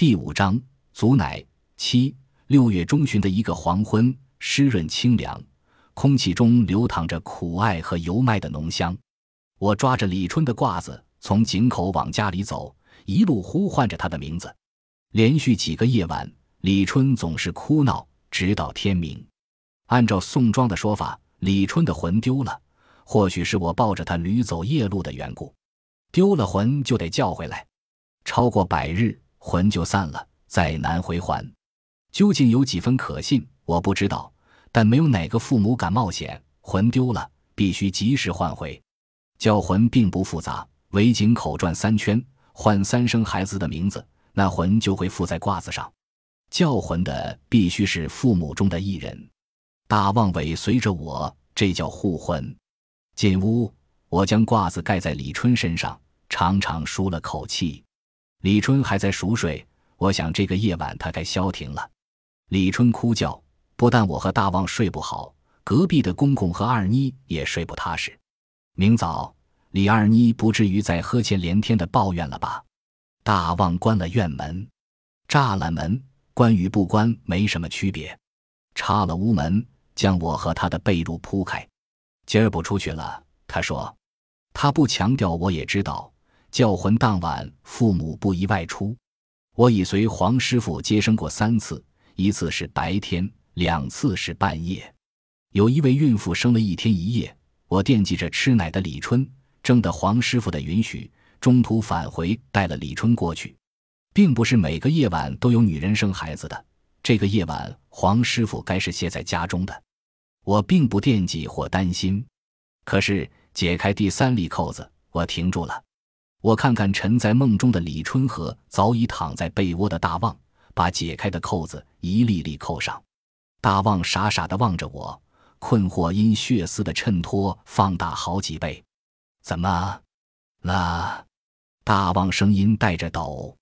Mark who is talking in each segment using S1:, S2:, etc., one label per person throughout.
S1: 第五章，祖乃七六月中旬的一个黄昏，湿润清凉，空气中流淌着苦艾和油麦的浓香。我抓着李春的褂子，从井口往家里走，一路呼唤着他的名字。连续几个夜晚，李春总是哭闹，直到天明。按照宋庄的说法，李春的魂丢了，或许是我抱着他驴走夜路的缘故。丢了魂就得叫回来，超过百日。魂就散了，再难回还。究竟有几分可信，我不知道。但没有哪个父母敢冒险，魂丢了必须及时换回。叫魂并不复杂，围井口转三圈，唤三声孩子的名字，那魂就会附在褂子上。叫魂的必须是父母中的一人。大旺尾随着我，这叫护魂。进屋，我将褂子盖在李春身上，长长舒了口气。李春还在熟睡，我想这个夜晚他该消停了。李春哭叫，不但我和大旺睡不好，隔壁的公公和二妮也睡不踏实。明早，李二妮不至于再呵欠连天的抱怨了吧？大旺关了院门，栅栏门关与不关没什么区别，插了屋门，将我和他的被褥铺开。今儿不出去了，他说，他不强调，我也知道。叫魂当晚，父母不宜外出。我已随黄师傅接生过三次，一次是白天，两次是半夜。有一位孕妇生了一天一夜，我惦记着吃奶的李春，征得黄师傅的允许，中途返回带了李春过去。并不是每个夜晚都有女人生孩子的，这个夜晚黄师傅该是歇在家中的。我并不惦记或担心，可是解开第三粒扣子，我停住了。我看看沉在梦中的李春和早已躺在被窝的大旺，把解开的扣子一粒粒扣上。大旺傻傻的望着我，困惑因血丝的衬托放大好几倍。怎么了？大旺声音带着抖。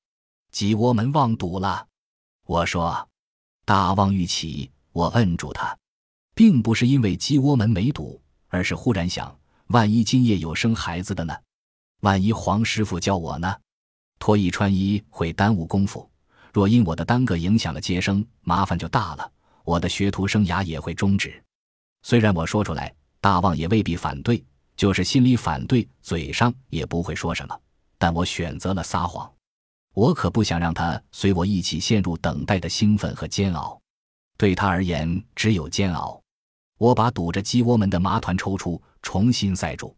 S1: 鸡窝门忘堵了。我说。大旺欲起，我摁住他，并不是因为鸡窝门没堵，而是忽然想，万一今夜有生孩子的呢？万一黄师傅叫我呢？脱衣穿衣会耽误功夫，若因我的耽搁影响了接生，麻烦就大了，我的学徒生涯也会终止。虽然我说出来，大旺也未必反对，就是心里反对，嘴上也不会说什么。但我选择了撒谎，我可不想让他随我一起陷入等待的兴奋和煎熬。对他而言，只有煎熬。我把堵着鸡窝门的麻团抽出，重新塞住。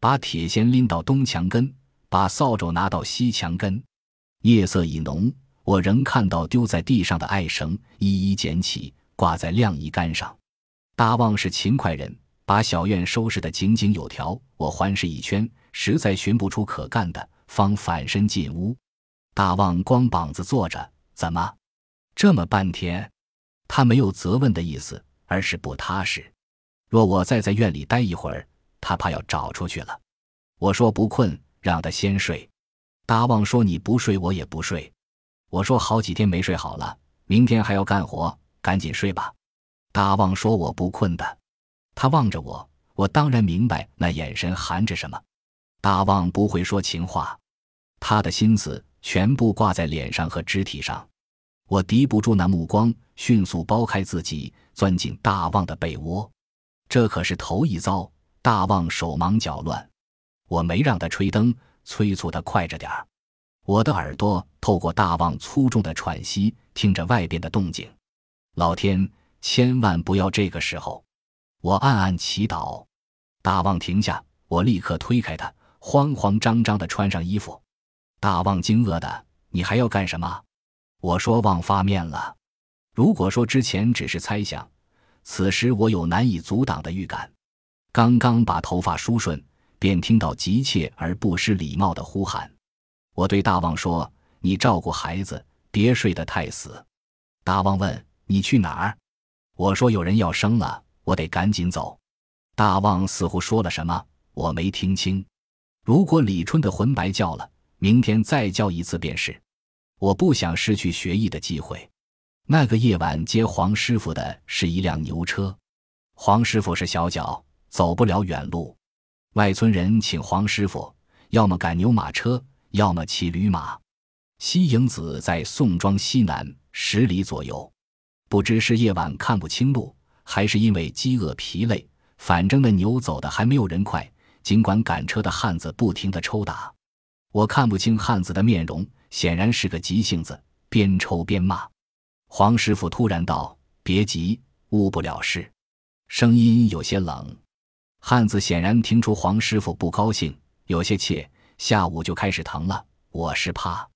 S1: 把铁锨拎到东墙根，把扫帚拿到西墙根。夜色已浓，我仍看到丢在地上的艾绳，一一捡起，挂在晾衣杆上。大旺是勤快人，把小院收拾得井井有条。我环视一圈，实在寻不出可干的，方反身进屋。大旺光膀子坐着，怎么这么半天？他没有责问的意思，而是不踏实。若我再在院里待一会儿。他怕要找出去了，我说不困，让他先睡。大旺说你不睡，我也不睡。我说好几天没睡好了，明天还要干活，赶紧睡吧。大旺说我不困的。他望着我，我当然明白那眼神含着什么。大旺不会说情话，他的心思全部挂在脸上和肢体上。我敌不住那目光，迅速剥开自己，钻进大旺的被窝。这可是头一遭。大旺手忙脚乱，我没让他吹灯，催促他快着点儿。我的耳朵透过大旺粗重的喘息，听着外边的动静。老天，千万不要这个时候！我暗暗祈祷。大旺停下，我立刻推开他，慌慌张张地穿上衣服。大旺惊愕的：“你还要干什么？”我说：“旺发面了。”如果说之前只是猜想，此时我有难以阻挡的预感。刚刚把头发梳顺，便听到急切而不失礼貌的呼喊。我对大旺说：“你照顾孩子，别睡得太死。”大旺问：“你去哪儿？”我说：“有人要生了，我得赶紧走。”大旺似乎说了什么，我没听清。如果李春的魂白叫了，明天再叫一次便是。我不想失去学艺的机会。那个夜晚接黄师傅的是一辆牛车，黄师傅是小脚。走不了远路，外村人请黄师傅，要么赶牛马车，要么骑驴马。西营子在宋庄西南十里左右。不知是夜晚看不清路，还是因为饥饿疲累，反正那牛走的还没有人快。尽管赶车的汉子不停的抽打，我看不清汉子的面容，显然是个急性子，边抽边骂。黄师傅突然道：“别急，误不了事。”声音有些冷。汉子显然听出黄师傅不高兴，有些怯。下午就开始疼了，我是怕。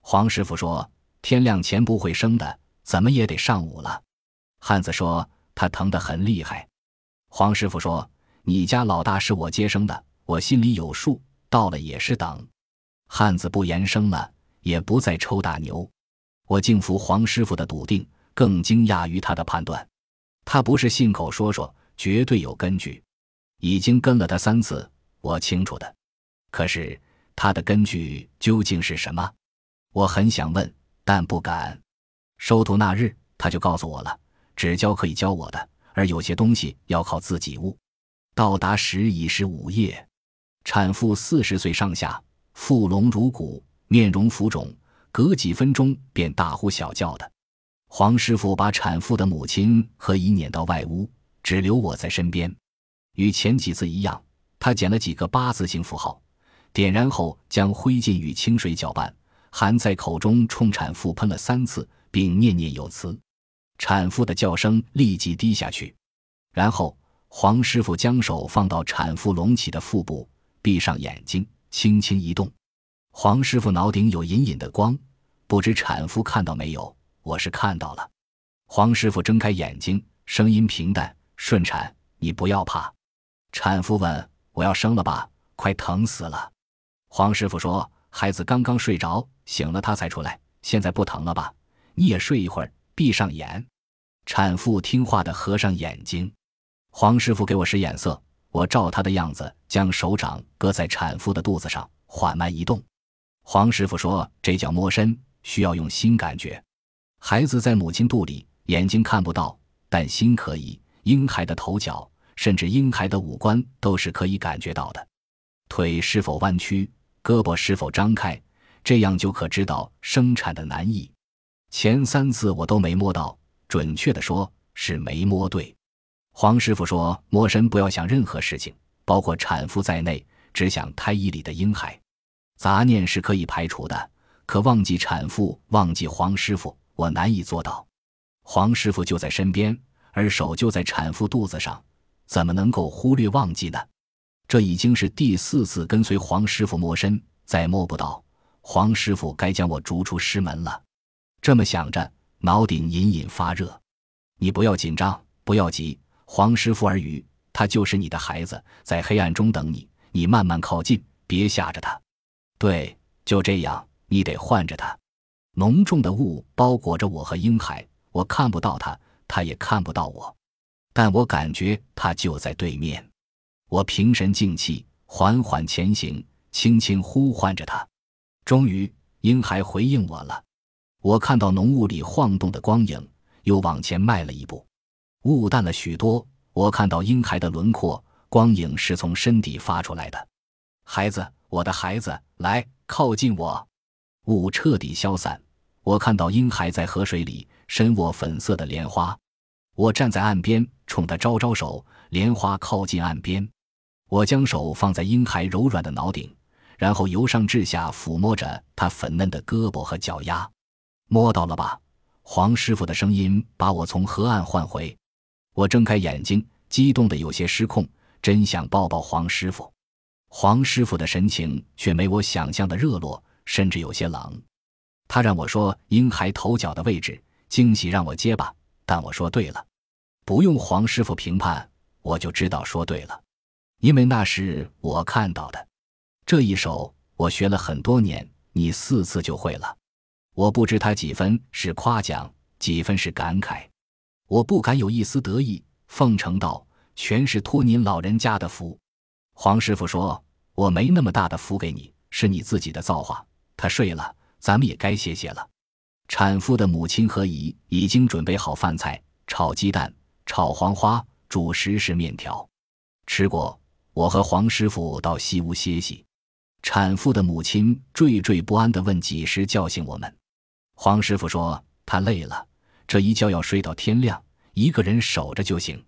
S1: 黄师傅说：“天亮前不会生的，怎么也得上午了。”汉子说：“他疼得很厉害。”黄师傅说。你家老大是我接生的，我心里有数。到了也是等。汉子不言声了，也不再抽大牛。我敬服黄师傅的笃定，更惊讶于他的判断。他不是信口说说，绝对有根据。已经跟了他三次，我清楚的。可是他的根据究竟是什么？我很想问，但不敢。收徒那日，他就告诉我了：只教可以教我的，而有些东西要靠自己悟。到达时已是午夜，产妇四十岁上下，腹隆如鼓，面容浮肿，隔几分钟便大呼小叫的。黄师傅把产妇的母亲和姨撵到外屋，只留我在身边。与前几次一样，他捡了几个八字形符号，点燃后将灰烬与清水搅拌，含在口中，冲产妇喷了三次，并念念有词。产妇的叫声立即低下去，然后。黄师傅将手放到产妇隆起的腹部，闭上眼睛，轻轻一动。黄师傅脑顶有隐隐的光，不知产妇看到没有？我是看到了。黄师傅睁开眼睛，声音平淡：“顺产，你不要怕。”产妇问：“我要生了吧？快疼死了。”黄师傅说：“孩子刚刚睡着，醒了他才出来，现在不疼了吧？你也睡一会儿，闭上眼。”产妇听话的合上眼睛。黄师傅给我使眼色，我照他的样子，将手掌搁在产妇的肚子上，缓慢移动。黄师傅说：“这叫摸身，需要用心感觉。孩子在母亲肚里，眼睛看不到，但心可以。婴孩的头脚，甚至婴孩的五官，都是可以感觉到的。腿是否弯曲，胳膊是否张开，这样就可知道生产的难易。前三次我都没摸到，准确的说是没摸对。”黄师傅说：“摸身不要想任何事情，包括产妇在内，只想胎衣里的婴孩。杂念是可以排除的，可忘记产妇，忘记黄师傅，我难以做到。黄师傅就在身边，而手就在产妇肚子上，怎么能够忽略忘记呢？这已经是第四次跟随黄师傅摸身，再摸不到，黄师傅该将我逐出师门了。这么想着，脑顶隐隐发热。你不要紧张，不要急。”黄师傅耳语：“他就是你的孩子，在黑暗中等你。你慢慢靠近，别吓着他。对，就这样，你得唤着他。浓重的雾包裹着我和婴孩，我看不到他，他也看不到我，但我感觉他就在对面。我平神静气，缓缓前行，轻轻呼唤着他。终于，婴孩回应我了。我看到浓雾里晃动的光影，又往前迈了一步。”雾淡了许多，我看到婴孩的轮廓，光影是从身体发出来的。孩子，我的孩子，来靠近我。雾彻底消散，我看到婴孩在河水里深握粉色的莲花。我站在岸边，冲他招招手，莲花靠近岸边。我将手放在婴孩柔软的脑顶，然后由上至下抚摸着他粉嫩的胳膊和脚丫。摸到了吧？黄师傅的声音把我从河岸唤回。我睁开眼睛，激动的有些失控，真想抱抱黄师傅。黄师傅的神情却没我想象的热络，甚至有些冷。他让我说婴孩头脚的位置，惊喜让我结巴，但我说对了。不用黄师傅评判，我就知道说对了，因为那是我看到的。这一手我学了很多年，你四次就会了。我不知他几分是夸奖，几分是感慨。我不敢有一丝得意，奉承道：“全是托您老人家的福。”黄师傅说：“我没那么大的福给你，是你自己的造化。”他睡了，咱们也该歇歇了。产妇的母亲和姨已经准备好饭菜：炒鸡蛋、炒黄花、煮十食面条。吃过，我和黄师傅到西屋歇息。产妇的母亲惴惴不安地问：“几时叫醒我们？”黄师傅说：“他累了，这一觉要睡到天亮，一个人守着就行。”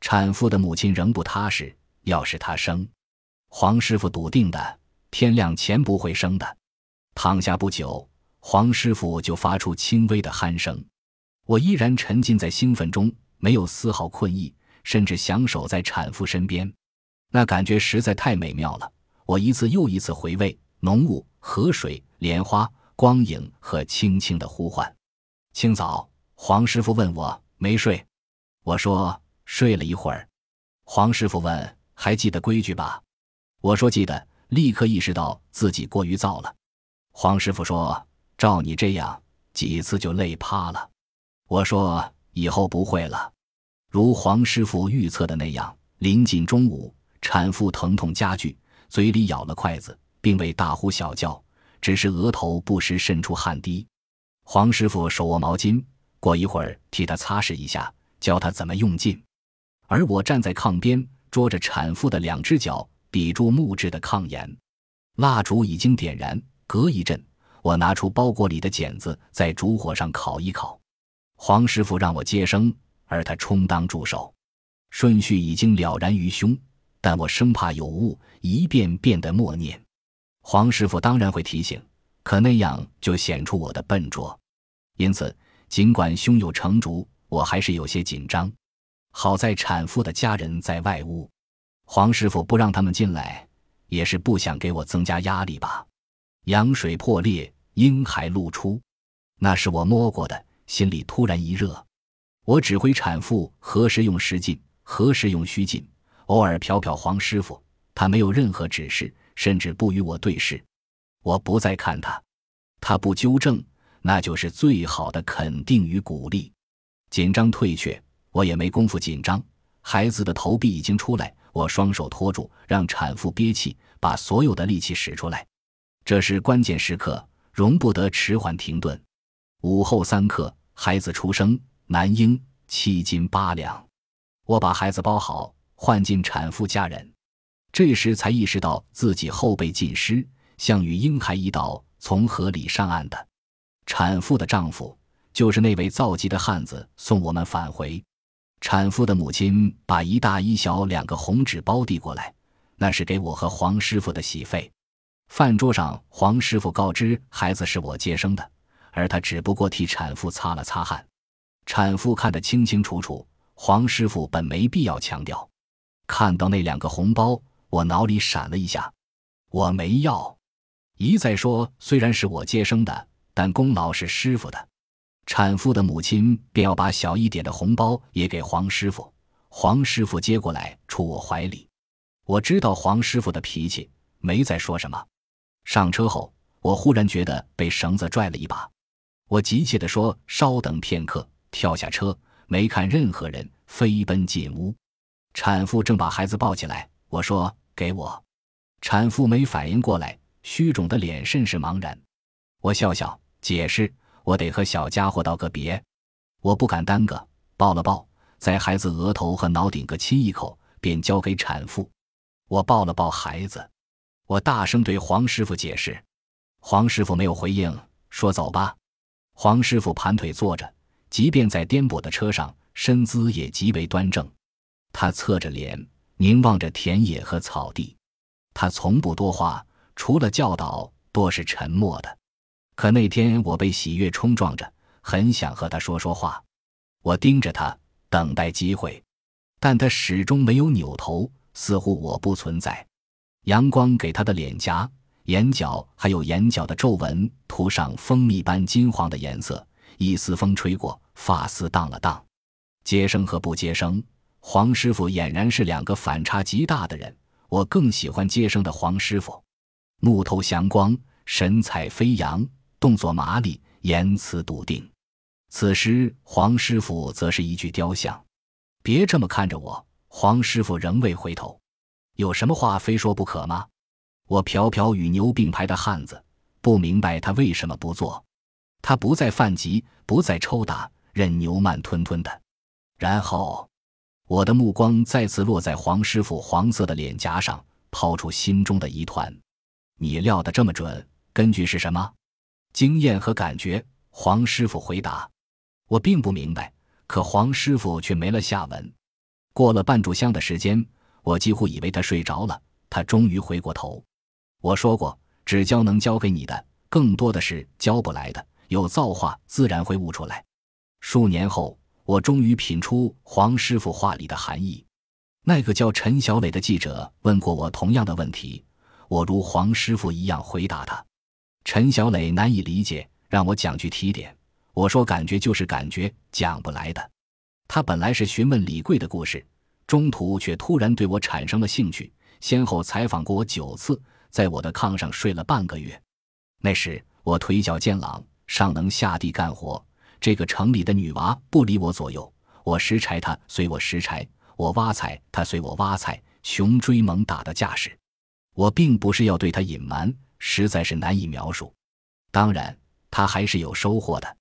S1: 产妇的母亲仍不踏实，要是她生，黄师傅笃定的，天亮前不会生的。躺下不久，黄师傅就发出轻微的鼾声。我依然沉浸在兴奋中，没有丝毫困意，甚至想守在产妇身边，那感觉实在太美妙了。我一次又一次回味浓雾、河水、莲花、光影和轻轻的呼唤。清早，黄师傅问我没睡，我说睡了一会儿。黄师傅问还记得规矩吧？我说记得，立刻意识到自己过于躁了。黄师傅说：“照你这样，几次就累趴了。”我说：“以后不会了。”如黄师傅预测的那样，临近中午，产妇疼痛加剧，嘴里咬了筷子，并未大呼小叫，只是额头不时渗出汗滴。黄师傅手握毛巾，过一会儿替她擦拭一下，教她怎么用劲。而我站在炕边，捉着产妇的两只脚，抵住木质的炕沿。蜡烛已经点燃。隔一阵，我拿出包裹里的剪子，在烛火上烤一烤。黄师傅让我接生，而他充当助手，顺序已经了然于胸，但我生怕有误，一遍遍的默念。黄师傅当然会提醒，可那样就显出我的笨拙。因此，尽管胸有成竹，我还是有些紧张。好在产妇的家人在外屋，黄师傅不让他们进来，也是不想给我增加压力吧。羊水破裂，婴孩露出，那是我摸过的，心里突然一热。我指挥产妇何时用实劲，何时用虚劲，偶尔瞟瞟黄师傅，他没有任何指示，甚至不与我对视。我不再看他，他不纠正，那就是最好的肯定与鼓励。紧张退却，我也没工夫紧张。孩子的头臂已经出来，我双手托住，让产妇憋气，把所有的力气使出来。这是关键时刻，容不得迟缓停顿。午后三刻，孩子出生，男婴，七斤八两。我把孩子包好，换进产妇家人。这时才意识到自己后背浸湿，像与婴孩一道从河里上岸的。产妇的丈夫就是那位造极的汉子，送我们返回。产妇的母亲把一大一小两个红纸包递过来，那是给我和黄师傅的喜费。饭桌上，黄师傅告知孩子是我接生的，而他只不过替产妇擦了擦汗。产妇看得清清楚楚，黄师傅本没必要强调。看到那两个红包，我脑里闪了一下，我没要。一再说，虽然是我接生的，但功劳是师傅的。产妇的母亲便要把小一点的红包也给黄师傅。黄师傅接过来，杵我怀里。我知道黄师傅的脾气，没再说什么。上车后，我忽然觉得被绳子拽了一把，我急切地说：“稍等片刻。”跳下车，没看任何人，飞奔进屋。产妇正把孩子抱起来，我说：“给我。”产妇没反应过来，虚肿的脸甚是茫然。我笑笑解释：“我得和小家伙道个别，我不敢耽搁。”抱了抱，在孩子额头和脑顶各亲一口，便交给产妇。我抱了抱孩子。我大声对黄师傅解释，黄师傅没有回应，说：“走吧。”黄师傅盘腿坐着，即便在颠簸的车上，身姿也极为端正。他侧着脸，凝望着田野和草地。他从不多话，除了教导，多是沉默的。可那天我被喜悦冲撞着，很想和他说说话。我盯着他，等待机会，但他始终没有扭头，似乎我不存在。阳光给他的脸颊、眼角还有眼角的皱纹涂上蜂蜜般金黄的颜色。一丝风吹过，发丝荡了荡。接生和不接生，黄师傅俨然是两个反差极大的人。我更喜欢接生的黄师傅，目透祥光，神采飞扬，动作麻利，言辞笃定。此时黄师傅则是一具雕像。别这么看着我，黄师傅仍未回头。有什么话非说不可吗？我瞟瞟与牛并排的汉子，不明白他为什么不做。他不再犯急，不再抽打，任牛慢吞吞的。然后，我的目光再次落在黄师傅黄色的脸颊上，抛出心中的疑团。你料的这么准，根据是什么？经验和感觉。黄师傅回答。我并不明白，可黄师傅却没了下文。过了半炷香的时间，我几乎以为他睡着了。他终于回过头。我说过，只教能教给你的，更多的是教不来的。有造化，自然会悟出来。数年后，我终于品出黄师傅话里的含义。那个叫陈小磊的记者问过我同样的问题，我如黄师傅一样回答他。陈小磊难以理解，让我讲句提点。我说感觉就是感觉，讲不来的。他本来是询问李贵的故事，中途却突然对我产生了兴趣，先后采访过我九次，在我的炕上睡了半个月。那时我腿脚健朗。尚能下地干活，这个城里的女娃不理我左右。我拾柴，她随我拾柴；我挖菜，她随我挖菜。穷追猛打的架势，我并不是要对她隐瞒，实在是难以描述。当然，她还是有收获的。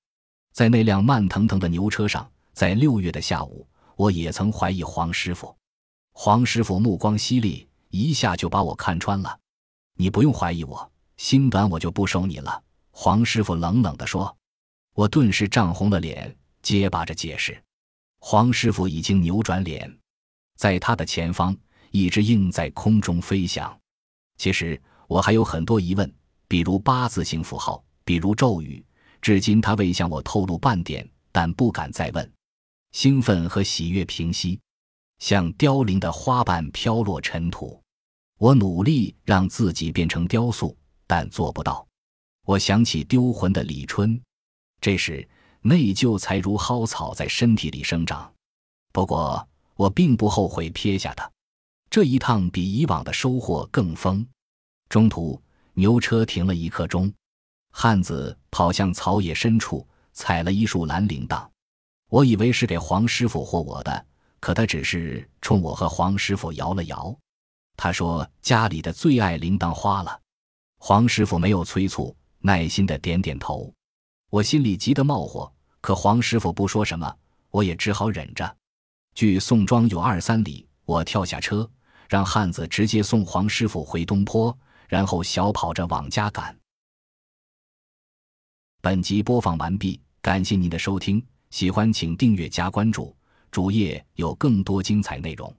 S1: 在那辆慢腾腾的牛车上，在六月的下午，我也曾怀疑黄师傅。黄师傅目光犀利，一下就把我看穿了。你不用怀疑我，心短我就不收你了。黄师傅冷冷地说：“我顿时涨红了脸，结巴着解释。”黄师傅已经扭转脸，在他的前方，一只鹰在空中飞翔。其实我还有很多疑问，比如八字形符号，比如咒语，至今他未向我透露半点，但不敢再问。兴奋和喜悦平息，像凋零的花瓣飘落尘土。我努力让自己变成雕塑，但做不到。我想起丢魂的李春，这时内疚才如蒿草在身体里生长。不过我并不后悔撇下它，这一趟比以往的收获更丰。中途牛车停了一刻钟，汉子跑向草野深处，采了一束蓝铃铛。我以为是给黄师傅或我的，可他只是冲我和黄师傅摇了摇。他说家里的最爱铃铛花了。黄师傅没有催促。耐心的点点头，我心里急得冒火，可黄师傅不说什么，我也只好忍着。距宋庄有二三里，我跳下车，让汉子直接送黄师傅回东坡，然后小跑着往家赶。本集播放完毕，感谢您的收听，喜欢请订阅加关注，主页有更多精彩内容。